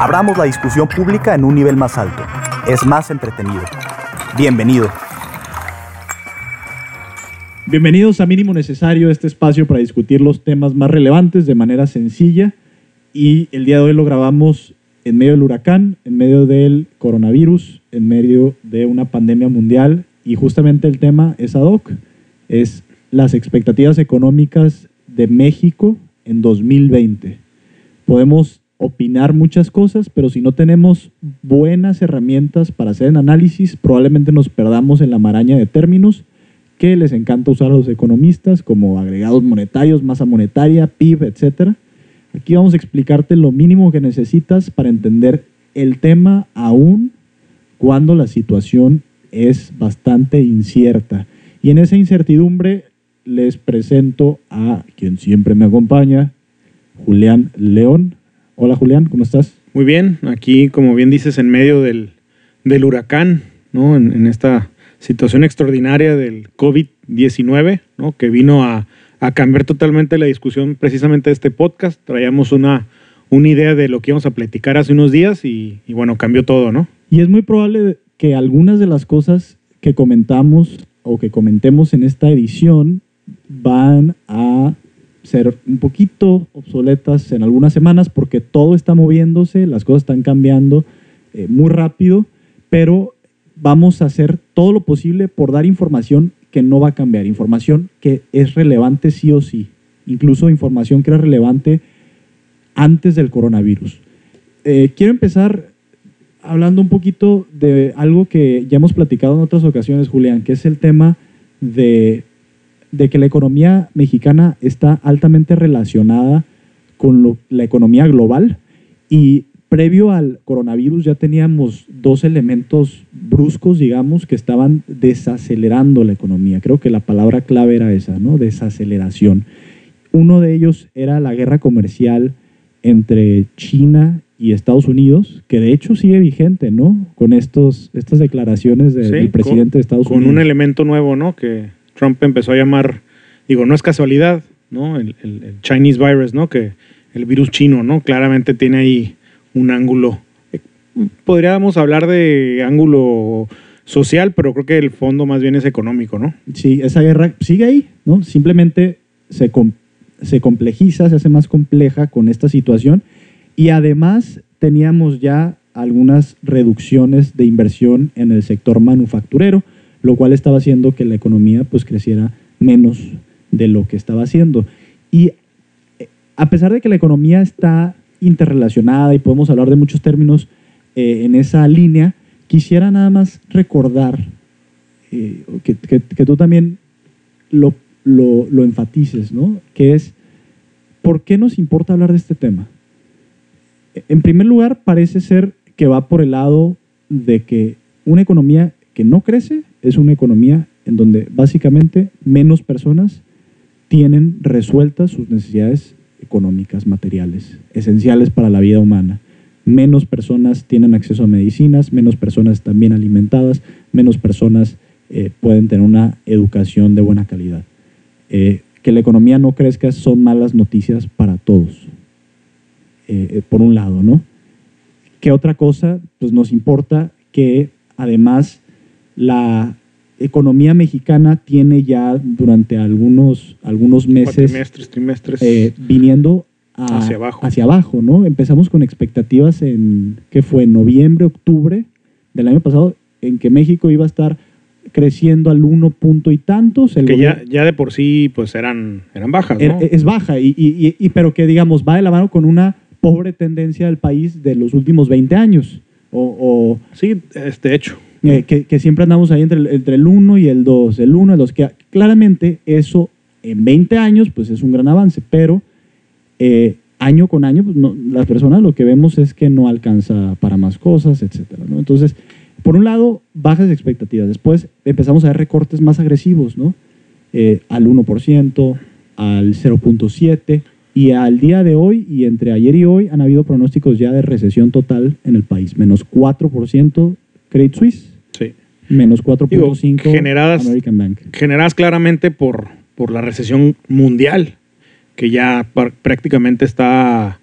Abramos la discusión pública en un nivel más alto. Es más entretenido. Bienvenido. Bienvenidos a Mínimo Necesario, este espacio para discutir los temas más relevantes de manera sencilla. Y el día de hoy lo grabamos en medio del huracán, en medio del coronavirus, en medio de una pandemia mundial. Y justamente el tema es ad hoc, es las expectativas económicas de México en 2020. Podemos opinar muchas cosas, pero si no tenemos buenas herramientas para hacer el análisis, probablemente nos perdamos en la maraña de términos que les encanta usar a los economistas, como agregados monetarios, masa monetaria, PIB, etc. Aquí vamos a explicarte lo mínimo que necesitas para entender el tema aún cuando la situación es bastante incierta. Y en esa incertidumbre les presento a quien siempre me acompaña, Julián León. Hola Julián, ¿cómo estás? Muy bien, aquí como bien dices, en medio del, del huracán, ¿no? En, esta situación extraordinaria del COVID-19, ¿no? Que vino a, a, cambiar totalmente la discusión precisamente de este podcast. Traíamos una, una idea de lo que íbamos a platicar hace unos días y, y bueno, cambió todo, ¿no? Y es muy probable que algunas de las cosas que comentamos o que comentemos en esta edición van a ser un poquito obsoletas en algunas semanas porque todo está moviéndose, las cosas están cambiando eh, muy rápido, pero vamos a hacer todo lo posible por dar información que no va a cambiar, información que es relevante sí o sí, incluso información que era relevante antes del coronavirus. Eh, quiero empezar hablando un poquito de algo que ya hemos platicado en otras ocasiones, Julián, que es el tema de de que la economía mexicana está altamente relacionada con la economía global y previo al coronavirus ya teníamos dos elementos bruscos, digamos, que estaban desacelerando la economía. Creo que la palabra clave era esa, ¿no? Desaceleración. Uno de ellos era la guerra comercial entre China y Estados Unidos, que de hecho sigue vigente, ¿no? Con estos, estas declaraciones del presidente de Estados Unidos. Con un elemento nuevo, ¿no? Que Trump empezó a llamar, digo, no es casualidad, ¿no? El, Chinese virus, ¿no? Que el virus chino, ¿no? Claramente tiene ahí un ángulo. Podríamos hablar de ángulo social, pero creo que el fondo más bien es económico, ¿no? Sí, esa guerra sigue ahí, ¿no? Simplemente se, se complejiza, se hace más compleja con esta situación y además teníamos ya algunas reducciones de inversión en el sector manufacturero lo cual estaba haciendo que la economía pues creciera menos de lo que estaba haciendo. Y eh, a pesar de que la economía está interrelacionada y podemos hablar de muchos términos eh, en esa línea, quisiera nada más recordar eh, que, que, tú también lo, lo, lo, enfatices, ¿no? Que es, ¿por qué nos importa hablar de este tema? En primer lugar, parece ser que va por el lado de que una economía que no crece es una economía en donde básicamente menos personas tienen resueltas sus necesidades económicas, materiales, esenciales para la vida humana. Menos personas tienen acceso a medicinas, menos personas están bien alimentadas, menos personas eh, pueden tener una educación de buena calidad. Eh, que la economía no crezca son malas noticias para todos, eh, por un lado, ¿no? ¿Qué otra cosa? Pues nos importa que además la economía mexicana tiene ya durante algunos, algunos meses trimestres, eh, viniendo hacia abajo. hacia abajo, ¿no? Empezamos con expectativas en, ¿qué fue? Noviembre, octubre del año pasado, en que México iba a estar creciendo al uno punto y tantos. que ya, ya de por sí pues eran, eran bajas, ¿no? Es, baja, y, y, y, pero que digamos va de la mano con una pobre tendencia del país de los últimos 20 años. O, o sí, este hecho. Eh, que, siempre andamos ahí entre, entre el 1 y el 2, el 1 y el 2, que claramente eso en 20 años pues es un gran avance, pero eh, año con año, pues no, las personas lo que vemos es que no alcanza para más cosas, etcétera. ¿no? Entonces, por un lado, bajas expectativas. Después empezamos a ver recortes más agresivos, ¿no? Eh, al 1%, al 0.7%, y al día de hoy y entre ayer y hoy han habido pronósticos ya de recesión total en el país. Menos 4% Credit Suisse, Sí. menos 4.5% generadas- American Bank. generadas claramente por, por la recesión mundial, que ya par- prácticamente está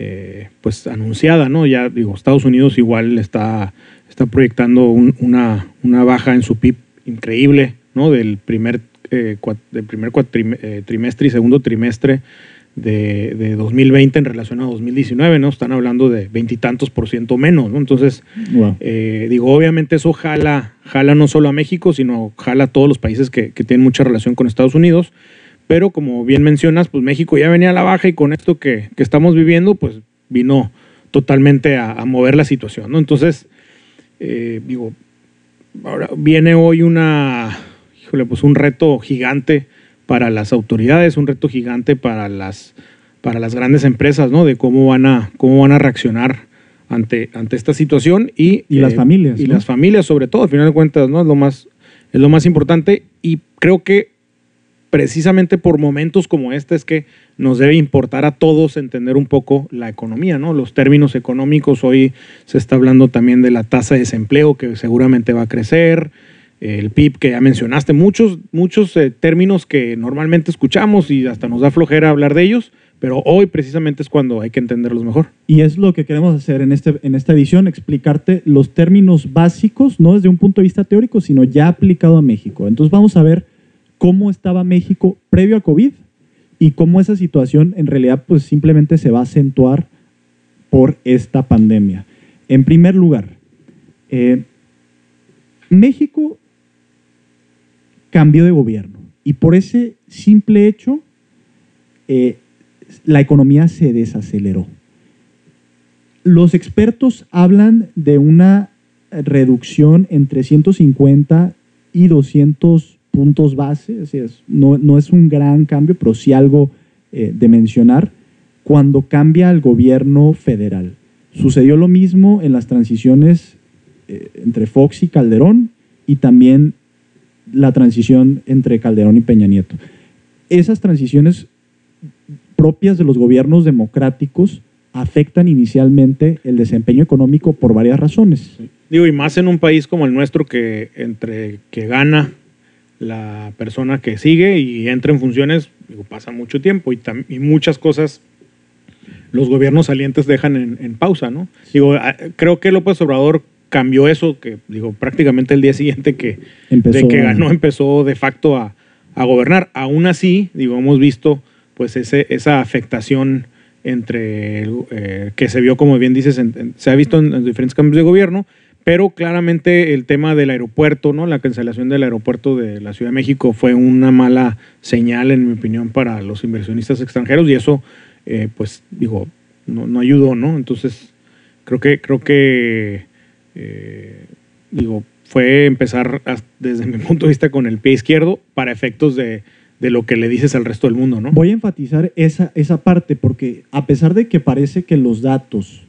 eh, pues anunciada, ¿no? Ya digo, Estados Unidos igual está, está proyectando un- una, una baja en su PIB increíble, ¿no? Del primer, eh, del primer cuatrim- eh, trimestre y segundo trimestre de, de 2020 en relación a 2019, ¿no? Están hablando de veintitantos por ciento menos, ¿no? Entonces, Wow. eh, digo, obviamente eso jala, jala no solo a México, sino jala a todos los países que, que tienen mucha relación con Estados Unidos. Pero como bien mencionas, pues México ya venía a la baja y con esto que, que estamos viviendo, pues vino totalmente a, a mover la situación, ¿no? Entonces, eh, digo, ahora viene hoy una, híjole, pues un reto gigante para las autoridades, un reto gigante para las, para las grandes empresas, ¿no? De cómo van a, cómo van a reaccionar ante, ante esta situación y, Y las familias, Y ¿no? las familias, sobre todo, al final de cuentas, ¿no? Es lo más, es lo más importante. Y creo que precisamente por momentos como este es que nos debe importar a todos entender un poco la economía, ¿no? Los términos económicos, hoy se está hablando también de la tasa de desempleo que seguramente va a crecer, el PIB que ya mencionaste, muchos, muchos eh, términos que normalmente escuchamos y hasta nos da flojera hablar de ellos, pero hoy precisamente es cuando hay que entenderlos mejor. Y es lo que queremos hacer en, este, en esta edición, explicarte los términos básicos, no desde un punto de vista teórico, sino ya aplicado a México. Entonces vamos a ver cómo estaba México previo a COVID y cómo esa situación en realidad pues simplemente se va a acentuar por esta pandemia. En primer lugar, eh, México cambió de gobierno y por ese simple hecho eh, la economía se desaceleró. Los expertos hablan de una reducción entre 150 y 200 puntos base, no, no es un gran cambio, pero sí algo eh, de mencionar, cuando cambia el gobierno federal. Sucedió lo mismo en las transiciones eh, entre Fox y Calderón y también la transición entre Calderón y Peña Nieto. Esas transiciones propias de los gobiernos democráticos afectan inicialmente el desempeño económico por varias razones. Digo, y más en un país como el nuestro que entre que gana la persona que sigue y entra en funciones, digo, pasa mucho tiempo y, muchas cosas los gobiernos salientes dejan en, en pausa, ¿no? Digo, a- creo que López Obrador cambió eso, que digo, prácticamente el día siguiente que, Empezó de que ganó empezó de facto a, a gobernar. Aún así, digo, hemos visto pues ese, esa afectación entre eh, que se vio, como bien dices, en- en- se ha visto en, en diferentes cambios de gobierno, pero claramente el tema del aeropuerto, ¿no? La cancelación del aeropuerto de la Ciudad de México fue una mala señal, en mi opinión, para los inversionistas extranjeros y eso, eh, pues, digo, no, no ayudó, ¿no? Entonces, creo que, creo que, eh, digo, fue empezar desde mi punto de vista con el pie izquierdo para efectos de, de lo que le dices al resto del mundo, ¿no? Voy a enfatizar esa, esa parte porque a pesar de que parece que los datos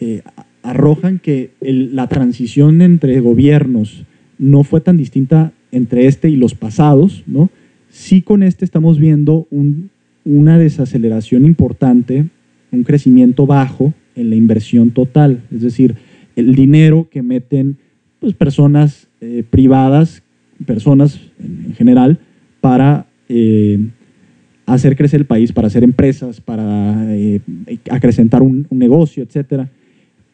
eh, arrojan que la transición entre gobiernos no fue tan distinta entre este y los pasados, ¿no? sí con este estamos viendo un- una desaceleración importante, un crecimiento bajo en la inversión total, es decir, el dinero que meten pues, personas eh, privadas, personas en, en general, para eh, hacer crecer el país, para hacer empresas, para eh, acrecentar un, negocio, etcétera.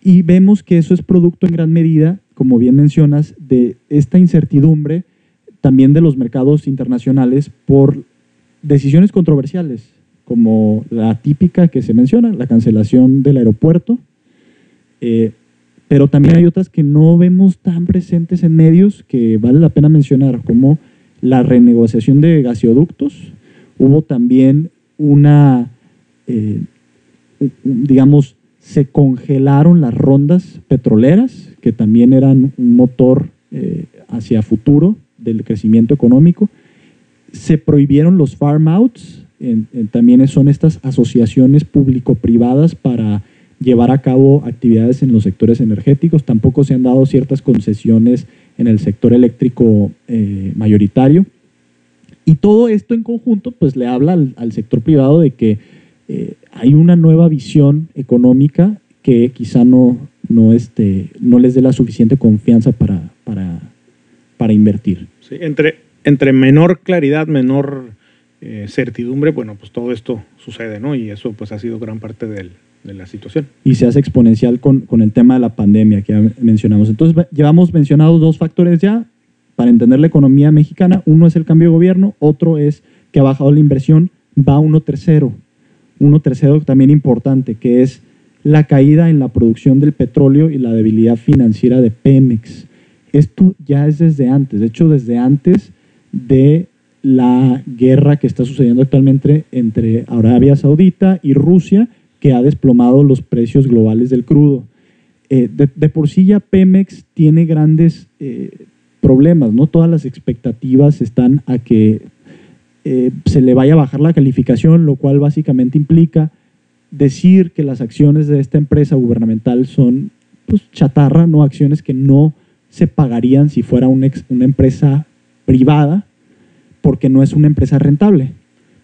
Y vemos que eso es producto en gran medida, como bien mencionas, de esta incertidumbre también de los mercados internacionales por decisiones controversiales, como la típica que se menciona, la cancelación del aeropuerto, pero también hay otras que no vemos tan presentes en medios que vale la pena mencionar, como la renegociación de gasoductos. Hubo también una, eh, digamos, se congelaron las rondas petroleras, que también eran un motor eh, hacia futuro del crecimiento económico. Se prohibieron los farm outs, también son estas asociaciones público-privadas para llevar a cabo actividades en los sectores energéticos. Tampoco se han dado ciertas concesiones en el sector eléctrico eh, mayoritario. Y todo esto en conjunto pues le habla al, sector privado de que eh, hay una nueva visión económica que quizá no, no, este, no les dé la suficiente confianza para, para, invertir. Sí, entre, entre menor claridad, menor eh, certidumbre, bueno, pues todo esto sucede, ¿no? Y eso pues ha sido gran parte del, de la situación. Y se hace exponencial con, con, el tema de la pandemia que ya mencionamos. Entonces, llevamos mencionados dos factores ya para entender la economía mexicana. Uno es el cambio de gobierno, otro es que ha bajado la inversión, va uno tercero. Uno tercero también importante, que es la caída en la producción del petróleo y la debilidad financiera de Pemex. Esto ya es desde antes, de hecho desde antes de la guerra que está sucediendo actualmente entre Arabia Saudita y Rusia, que ha desplomado los precios globales del crudo. Eh, de, por sí ya Pemex tiene grandes eh, problemas, ¿no? Todas las expectativas están a que eh, se le vaya a bajar la calificación, lo cual básicamente implica decir que las acciones de esta empresa gubernamental son pues, chatarra, no acciones que no se pagarían si fuera una empresa privada, porque no es una empresa rentable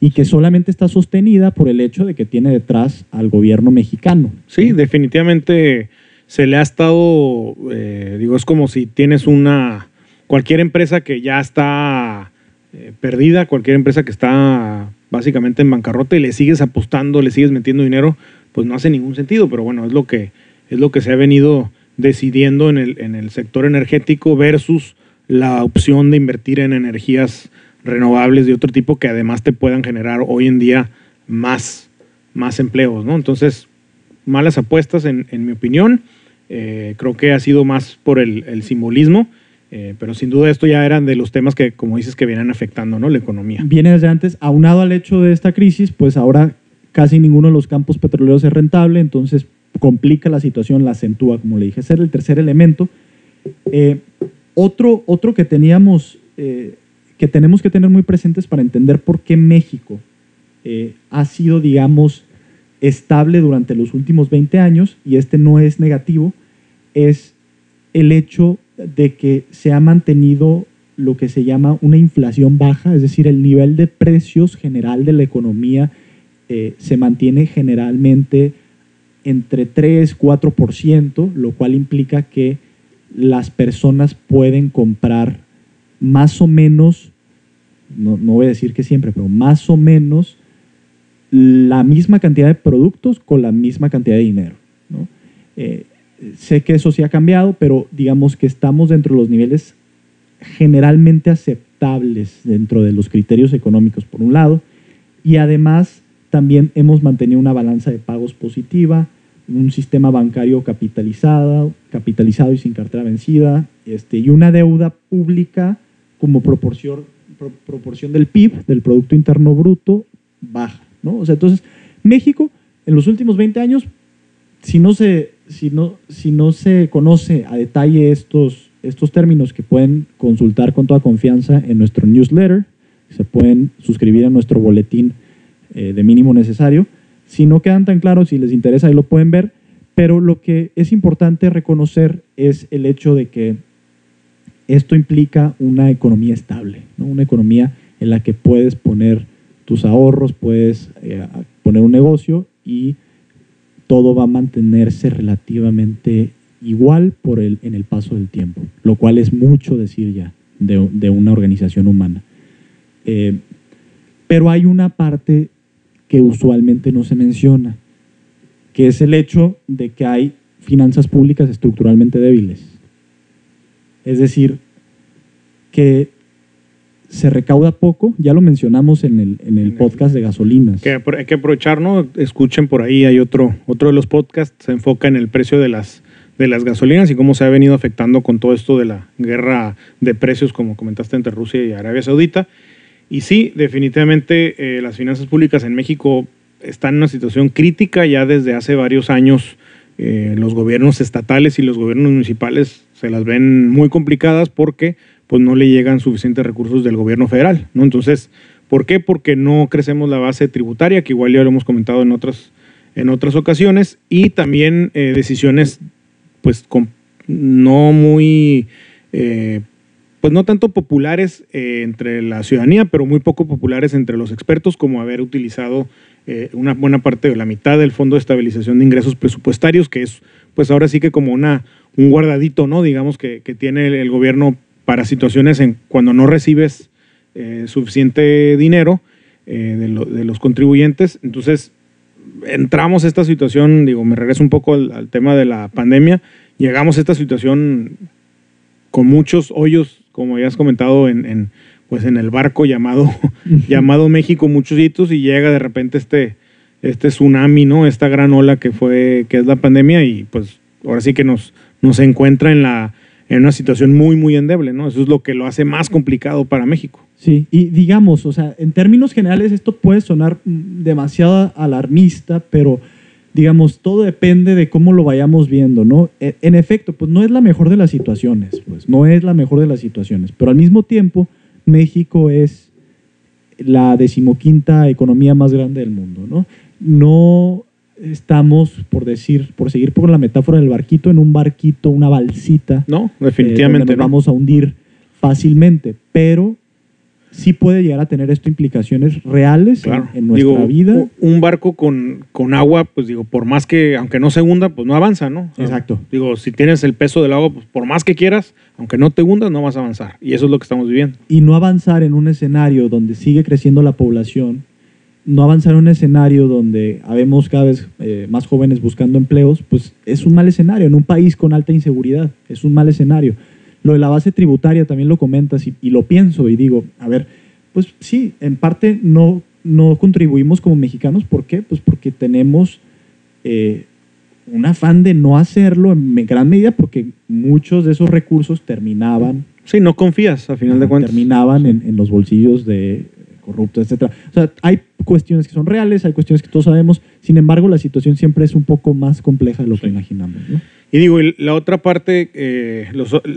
y que solamente está sostenida por el hecho de que tiene detrás al gobierno mexicano. Sí, definitivamente se le ha estado, eh, digo, es como si tienes una, cualquier empresa que ya está eh, perdida, cualquier empresa que está básicamente en bancarrota y le sigues apostando, le sigues metiendo dinero, pues no hace ningún sentido, pero bueno, es lo que, es lo que se ha venido decidiendo en el, en el sector energético versus la opción de invertir en energías renovables de otro tipo que además te puedan generar hoy en día más, más empleos, ¿no? Entonces, malas apuestas en, mi opinión. Eh, creo que ha sido más por el, simbolismo, eh, pero sin duda esto ya eran de los temas que, como dices, que vienen afectando ¿no? la economía. Viene desde antes, aunado al hecho de esta crisis, pues ahora casi ninguno de los campos petroleros es rentable, entonces complica la situación, la acentúa, como le dije. Ese era el tercer elemento. Eh, otro, otro que teníamos que tenemos que tener muy presentes para entender por qué México eh, ha sido, digamos, estable durante los últimos 20 años, y este no es negativo, es el hecho de que se ha mantenido lo que se llama una inflación baja, es decir, el nivel de precios general de la economía eh, se mantiene generalmente entre 3, 4%, lo cual implica que las personas pueden comprar más o menos, no, voy a decir que siempre, pero más o menos la misma cantidad de productos con la misma cantidad de dinero. Eh, sé que eso sí ha cambiado, pero digamos que estamos dentro de los niveles generalmente aceptables dentro de los criterios económicos, por un lado, y además también hemos mantenido una balanza de pagos positiva, un sistema bancario capitalizado, capitalizado y sin cartera vencida, este, y una deuda pública como proporción, proporción del PIB, del Producto Interno Bruto, baja. ¿no? O sea, entonces, México, en los últimos 20 años, si no se, si no, si no se conoce a detalle estos, estos términos que pueden consultar con toda confianza en nuestro newsletter, se pueden suscribir a nuestro boletín eh, de mínimo necesario. Si no quedan tan claros, si les interesa, ahí lo pueden ver. Pero lo que es importante reconocer es el hecho de que esto implica una economía estable, una economía en la que puedes poner tus ahorros, puedes eh, poner un negocio y todo va a mantenerse relativamente igual por el, en el paso del tiempo, lo cual es mucho decir ya de, una organización humana. Eh, pero hay una parte que usualmente no se menciona, que es el hecho de que hay finanzas públicas estructuralmente débiles. Es decir, que se recauda poco, ya lo mencionamos en el, en el podcast de gasolinas. Que hay que aprovechar, ¿no? Escuchen por ahí, hay otro, otro de los podcasts, se enfoca en el precio de las, de las gasolinas y cómo se ha venido afectando con todo esto de la guerra de precios, como comentaste, entre Rusia y Arabia Saudita. Y sí, definitivamente eh, las finanzas públicas en México están en una situación crítica ya desde hace varios años. Eh, los gobiernos estatales y los gobiernos municipales se las ven muy complicadas porque pues no le llegan suficientes recursos del gobierno federal, ¿no? Entonces, ¿Por qué? Porque no crecemos la base tributaria, que igual ya lo hemos comentado en otras, en otras ocasiones, y también eh, decisiones pues no muy, eh, pues no tanto populares eh, entre la ciudadanía, pero muy poco populares entre los expertos, como haber utilizado una buena parte de la mitad del Fondo de Estabilización de Ingresos Presupuestarios, que es pues ahora sí que como una, un guardadito, ¿no? Digamos que, tiene el, gobierno para situaciones en cuando no recibes eh, suficiente dinero eh, de, los contribuyentes. Entonces, entramos a esta situación, digo, me regreso un poco al, tema de la pandemia, llegamos a esta situación con muchos hoyos, como ya has comentado, en, pues en el barco llamado, llamado México, muchos hitos, y llega de repente este, este tsunami, ¿no? Esta gran ola que fue, que es la pandemia, y pues ahora sí que nos, nos encuentra en la en una situación muy, muy endeble, ¿no? Eso es lo que lo hace más complicado para México. Sí, y digamos, o sea, en términos generales esto puede sonar demasiado alarmista, pero digamos, todo depende de cómo lo vayamos viendo, ¿no? E, en efecto, pues no es la mejor de las situaciones, pues no es la mejor de las situaciones, pero al mismo tiempo México es la decimoquinta economía más grande del mundo, ¿no? No estamos, por decir, por seguir por la metáfora del barquito, en un barquito, una balsita. No, definitivamente. Eh, nos vamos a hundir fácilmente, pero sí puede llegar a tener esto implicaciones reales en, nuestra vida. Un barco con, con, agua, pues digo, por más que, aunque no se hunda, pues no avanza, ¿no? Exacto. Digo, si tienes el peso del agua, pues por más que quieras, aunque no te hundas, no vas a avanzar. Y eso es lo que estamos viviendo. Y no avanzar en un escenario donde sigue creciendo la población, no avanzar en un escenario donde habemos cada vez eh, más jóvenes buscando empleos, pues es un mal escenario. En un país con alta inseguridad, es un mal escenario. Lo de la base tributaria también lo comentas y, lo pienso y digo, a ver, pues sí, en parte no, no contribuimos como mexicanos. ¿Por qué? Pues porque tenemos eh, un afán de no hacerlo en gran medida porque muchos de esos recursos terminaban. Sí, no confías a final de cuentas. Terminaban en, en, los bolsillos de corruptos, etcétera. O sea, hay cuestiones que son reales, hay cuestiones que todos sabemos. Sin embargo, la situación siempre es un poco más compleja de lo que imaginamos. ¿no? Y digo, la otra parte, eh,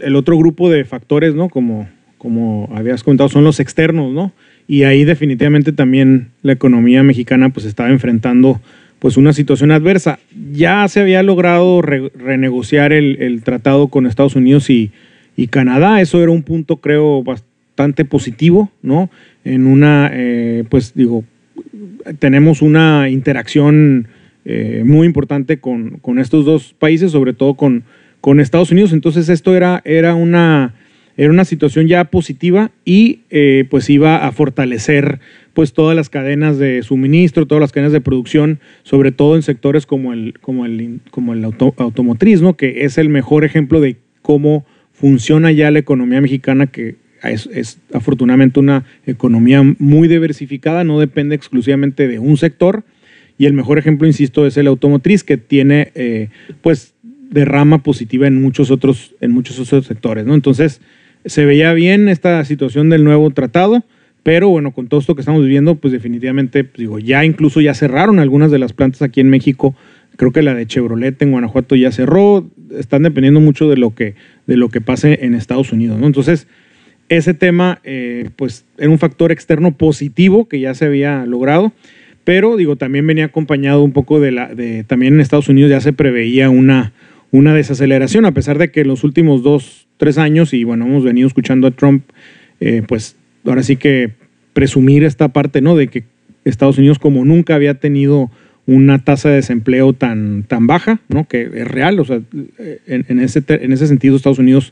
el otro grupo de factores, ¿no? Como, como habías comentado, son los externos, ¿no? Y ahí definitivamente también la economía mexicana pues estaba enfrentando pues una situación adversa. Ya se había logrado renegociar el, tratado con Estados Unidos y, y, Canadá. Eso era un punto, creo, bastante positivo, ¿no? En una, eh, pues digo, tenemos una interacción eh, muy importante con, estos dos países, sobre todo con, con Estados Unidos. Entonces esto era, era, una, era una situación ya positiva y eh, pues iba a fortalecer pues todas las cadenas de suministro, todas las cadenas de producción, sobre todo en sectores como el, como el, como el automotriz, ¿no? que es el mejor ejemplo de cómo funciona ya la economía mexicana que es, es, afortunadamente una economía muy diversificada, no depende exclusivamente de un sector y el mejor ejemplo, insisto, es el automotriz, que tiene eh, pues derrama positiva en muchos otros, en muchos otros sectores. ¿no? Entonces, se veía bien esta situación del nuevo tratado, pero bueno, con todo esto que estamos viviendo, pues definitivamente, pues, digo, ya incluso ya cerraron algunas de las plantas aquí en México. Creo que la de Chevrolet en Guanajuato ya cerró. Están dependiendo mucho de lo que, de lo que pase en Estados Unidos. ¿no? Entonces, ese tema, eh, pues, era un factor externo positivo que ya se había logrado. Pero digo, también venía acompañado un poco de la, de, también en Estados Unidos ya se preveía una, una desaceleración, a pesar de que en los últimos dos, tres años, y bueno, hemos venido escuchando a Trump, eh, pues ahora sí que presumir esta parte, ¿no? De que Estados Unidos como nunca había tenido una tasa de desempleo tan, tan baja, ¿no? Que es real, o sea, en, ese, en ese sentido Estados Unidos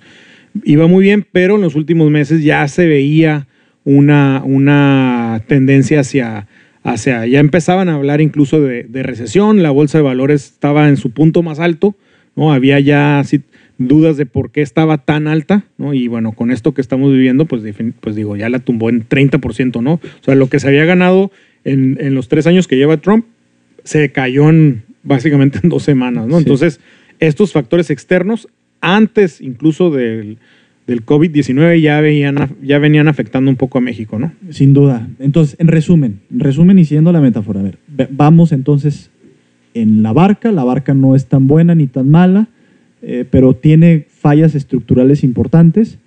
iba muy bien, pero en los últimos meses ya se veía una, una tendencia hacia hacia, ya empezaban a hablar incluso de, recesión, la bolsa de valores estaba en su punto más alto, ¿no? Había ya dudas de por qué estaba tan alta, ¿no? Y bueno, con esto que estamos viviendo, pues, pues digo, ya la tumbó en 30%, ¿no? O sea, lo que se había ganado en, los tres años que lleva Trump, se cayó en básicamente en dos semanas, ¿no? Entonces, estos factores externos, antes incluso del, del COVID-19 ya, venían afectando un poco a México, ¿no? Sin duda. Entonces, en resumen, en resumen y siguiendo la metáfora, a ver, vamos entonces en la barca, la barca no es tan buena ni tan mala, eh, pero tiene fallas estructurales importantes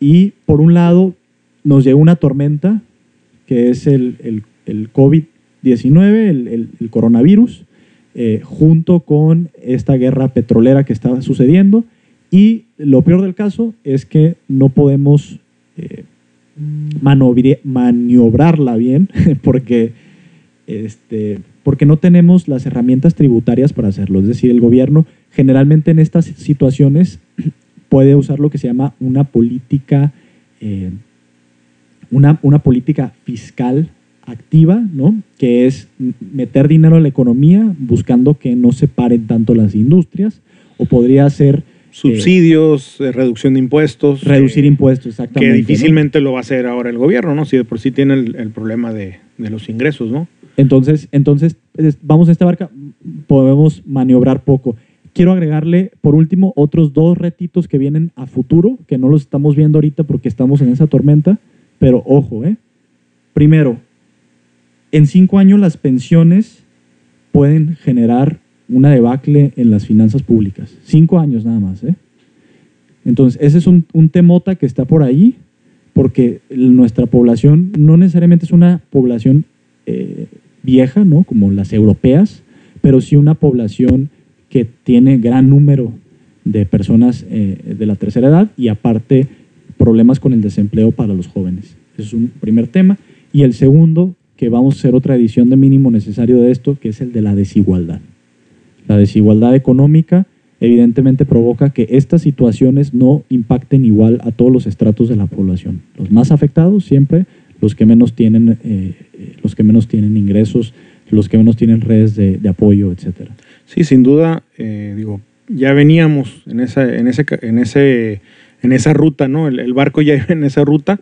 y por un lado nos llegó una tormenta que es el, COVID-19, el, coronavirus, eh, junto con esta guerra petrolera que estaba sucediendo. Y lo peor del caso es que no podemos eh, maniobrarla bien porque, este, porque no tenemos las herramientas tributarias para hacerlo. Es decir, el gobierno generalmente en estas situaciones puede usar lo que se llama una política, eh, una, una, política fiscal activa, ¿no? que es meter dinero a la economía buscando que no se paren tanto las industrias, o podría ser... Subsidios, eh, reducción de impuestos. Reducir impuestos, exactamente. Que difícilmente lo va a hacer ahora el gobierno, ¿no? Si de por sí tiene el, problema de, de, los ingresos, ¿no? Entonces, entonces, vamos a esta barca, podemos maniobrar poco. Quiero agregarle, por último, otros dos retitos que vienen a futuro, que no los estamos viendo ahorita porque estamos en esa tormenta, pero ojo, ¿eh? Primero, en cinco años las pensiones pueden generar una debacle en las finanzas públicas. Cinco años nada más, ¿eh? Entonces, ese es un, temota que está por ahí, porque nuestra población no necesariamente es una población eh, vieja, ¿no? Como las europeas, pero sí una población que tiene gran número de personas eh, de la tercera edad y aparte problemas con el desempleo para los jóvenes. Ese es un primer tema. Y el segundo, que vamos a hacer otra edición de mínimo necesario de esto, que es el de la desigualdad. La desigualdad económica evidentemente provoca que estas situaciones no impacten igual a todos los estratos de la población. Los más afectados siempre los que menos tienen, eh, eh, los que menos tienen ingresos, los que menos tienen redes de, apoyo, etcétera. Sí, sin duda, eh, digo, ya veníamos en esa, en ese, en ese, en esa ruta, ¿no? El, barco ya iba en esa ruta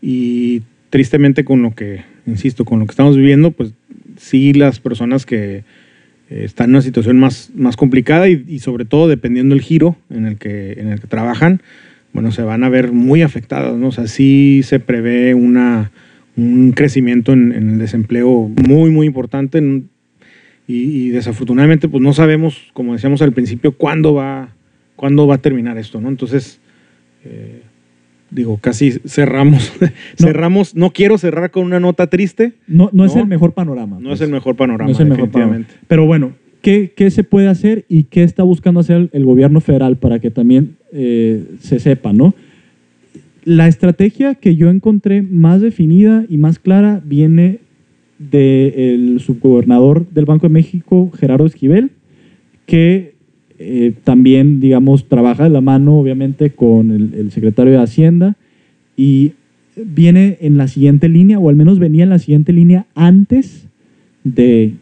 y tristemente con lo que, insisto, con lo que estamos viviendo, pues sí las personas que están en una situación más, más complicada y, sobre todo dependiendo del giro en el que, en el que trabajan, bueno, se van a ver muy afectadas, ¿no? O sea, sí se prevé una, un crecimiento en, en el desempleo muy, muy importante. En, y, desafortunadamente pues no sabemos, como decíamos al principio, cuándo va, cuándo va a terminar esto, ¿no? Entonces, eh, digo, casi cerramos, no, cerramos, no quiero cerrar con una nota triste. No, no, es el mejor panorama. No es el mejor panorama, no es el mejor panorama. Pero bueno, ¿qué, ¿qué, se puede hacer y qué está buscando hacer el gobierno federal para que también eh, se sepa, ¿no? La estrategia que yo encontré más definida y más clara viene del subgobernador del Banco de México, Gerardo Esquivel, que eh, también, digamos, trabaja de la mano, obviamente, con el, secretario de Hacienda y viene en la siguiente línea, o al menos venía en la siguiente línea antes de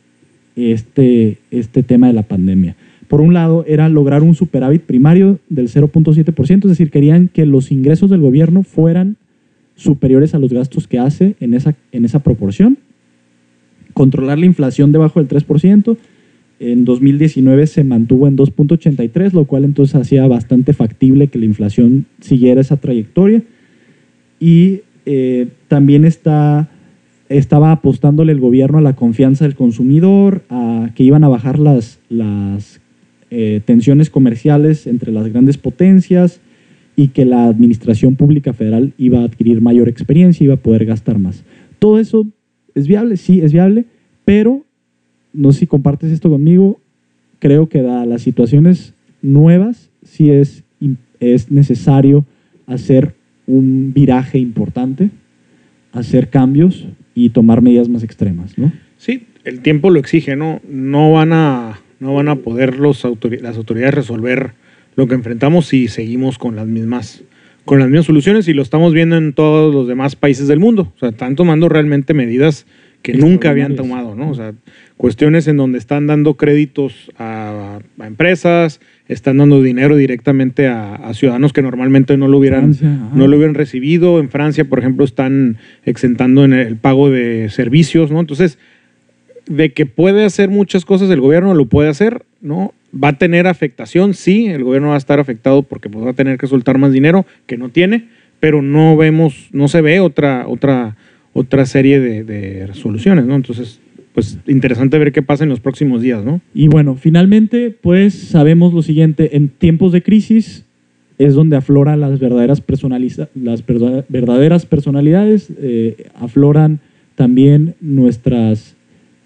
este, este tema de la pandemia. Por un lado, era lograr un superávit primario del 0.7%, es decir, querían que los ingresos del gobierno fueran superiores a los gastos que hace en esa, en esa proporción controlar la inflación debajo del 3%. En 2019 se mantuvo en 2.83, lo cual entonces hacía bastante factible que la inflación siguiera esa trayectoria. Y eh, también está, estaba apostándole el gobierno a la confianza del consumidor, a que iban a bajar las, las eh, tensiones comerciales entre las grandes potencias y que la administración pública federal iba a adquirir mayor experiencia y iba a poder gastar más. Todo eso ¿Es viable? Sí, es viable, pero no sé si compartes esto conmigo, creo que da las situaciones nuevas, sí es, es necesario hacer un viraje importante, hacer cambios y tomar medidas más extremas, ¿no? Sí, el tiempo lo exige, ¿no? No van a, no van a poder los las autoridades resolver lo que enfrentamos si seguimos con las mismas con las mismas soluciones y lo estamos viendo en todos los demás países del mundo. O sea, están tomando realmente medidas que nunca habían tomado, ¿no? O sea, cuestiones en donde están dando créditos a, empresas, están dando dinero directamente a, ciudadanos que normalmente no lo hubieran no lo hubieran recibido. En Francia, por ejemplo, están exentando en el pago de servicios, ¿no? Entonces, de que puede hacer muchas cosas el gobierno lo puede hacer, ¿no? Va a tener afectación, sí, el gobierno va a estar afectado porque pues, va a tener que soltar más dinero que no tiene, pero no vemos, no se ve otra, otra, otra serie de, de soluciones, ¿no? Entonces, pues interesante ver qué pasa en los próximos días, ¿no? Y bueno, finalmente, pues sabemos lo siguiente, en tiempos de crisis es donde afloran las verdaderas, las verdaderas personalidades, eh, afloran también nuestras,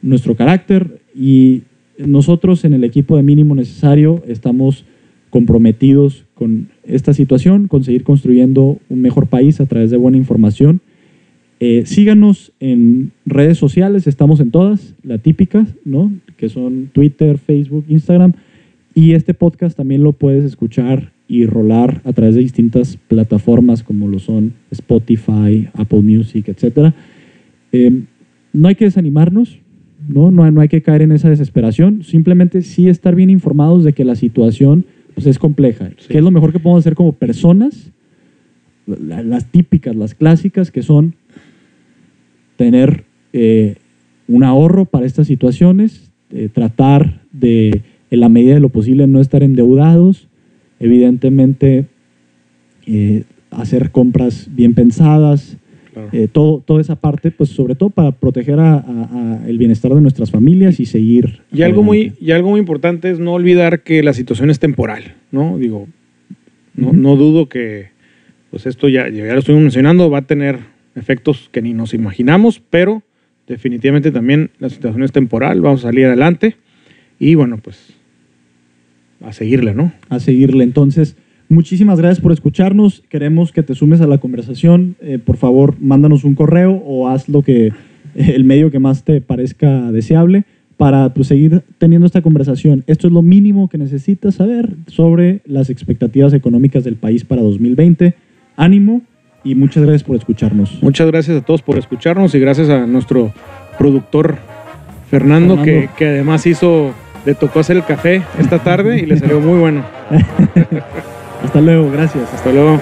nuestro carácter y nosotros en el equipo de mínimo necesario estamos comprometidos con esta situación, con seguir construyendo un mejor país a través de buena información. Eh, síganos en redes sociales, estamos en todas, la típica, ¿no? Que son Twitter, Facebook, Instagram. Y este podcast también lo puedes escuchar y rolar a través de distintas plataformas como lo son Spotify, Apple Music, etc. Eh, no hay que desanimarnos, ¿no? No, no hay que caer en esa desesperación, simplemente sí estar bien informados de que la situación pues, es compleja. ¿Qué es lo mejor que podemos hacer como personas? las típicas, las clásicas, que son tener eh, un ahorro para estas situaciones, eh, tratar de, en la medida de lo posible, no estar endeudados, evidentemente eh, hacer compras bien pensadas, todo, toda esa parte, pues sobre todo para proteger a, el bienestar de nuestras familias y seguir. Y algo, muy, y algo muy importante es no olvidar que la situación es temporal, ¿no? Digo, no, no dudo que, pues esto ya, ya lo estoy mencionando, va a tener efectos que ni nos imaginamos, pero definitivamente también la situación es temporal, vamos a salir adelante y bueno, pues a seguirle, ¿no? A seguirle. Entonces, muchísimas gracias por escucharnos. Queremos que te sumes a la conversación. Eh, por favor, mándanos un correo o haz lo que el medio que más te parezca deseable para pues, seguir teniendo esta conversación. Esto es lo mínimo que necesitas saber sobre las expectativas económicas del país para 2020. Ánimo y muchas gracias por escucharnos. Muchas gracias a todos por escucharnos y gracias a nuestro productor Fernando, Que, que, además hizo, le tocó hacer el café esta tarde y le salió muy bueno. Hasta luego, gracias. Hasta luego.